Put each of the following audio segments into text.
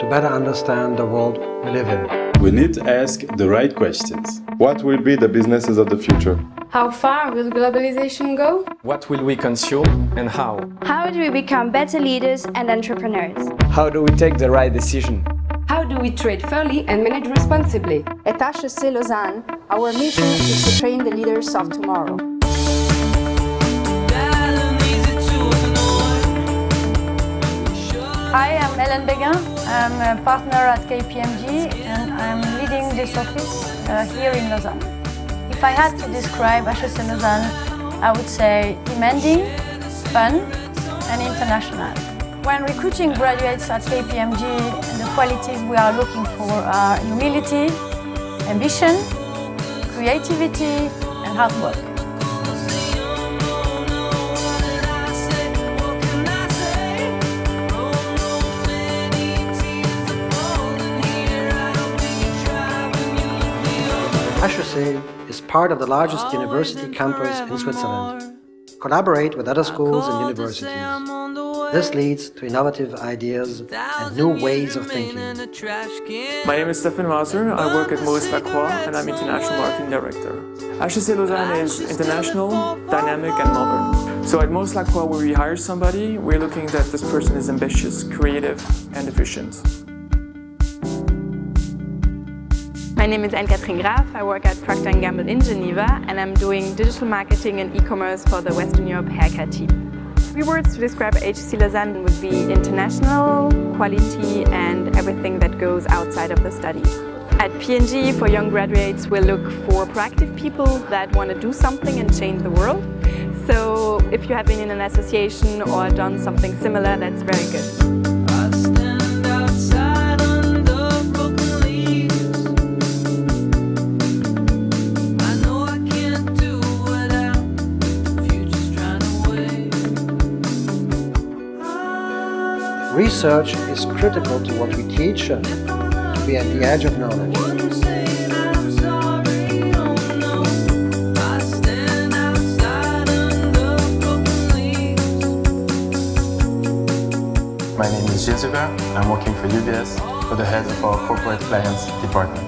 to better understand the world we live in. We need to ask the right questions. What will be the businesses of the future? How far will globalization go? What will we consume and how? How do we become better leaders and entrepreneurs? How do we take the right decision? How do we trade fairly and manage responsibly? At HEC Lausanne, our mission is to train the leaders of tomorrow. Hi, I'm Hélène Béguin. I'm a partner at KPMG and I'm leading this office uh, here in Lausanne. If I had to describe HEC Lausanne, I would say demanding, fun, and international. When recruiting graduates at KPMG, the qualities we are looking for are humility, ambition, creativity, and hard work. HEC is part of the largest university campus in Switzerland. Collaborate with other schools and universities. This leads to innovative ideas and new ways of thinking. My name is Stefan Maser. I work at Maurice Lacroix and I'm International Marketing Director. HEC Lausanne is international, dynamic, and modern. So at Maurice Lacroix, where we hire somebody, we're looking that this person is ambitious, creative, and efficient. My name is Anne-Catherine Graf. I work at Procter & Gamble in Geneva and I'm doing digital marketing and e-commerce for the Western Europe haircare team. Three words to describe HEC Lausanne would be international, quality and everything that goes outside of the study. At P&G, for young graduates, we look for proactive people that want to do something and change the world. So if you have been in an association or done something similar, that's very good. Research is critical to what we teach and to be at the edge of knowledge. My name is Gilles I'm working for UBS for the head of our corporate clients department.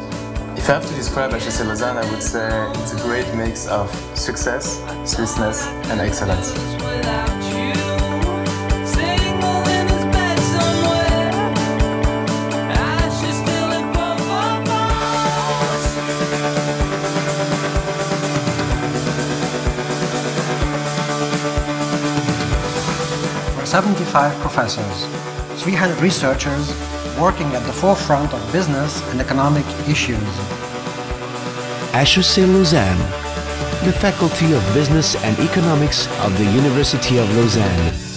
If I have to describe HEC Lausanne, I would say it's a great mix of success, Swissness, and excellence. 75 professors, 300 researchers working at the forefront of business and economic issues. HEC Lausanne, the Faculty of Business and Economics of the University of Lausanne.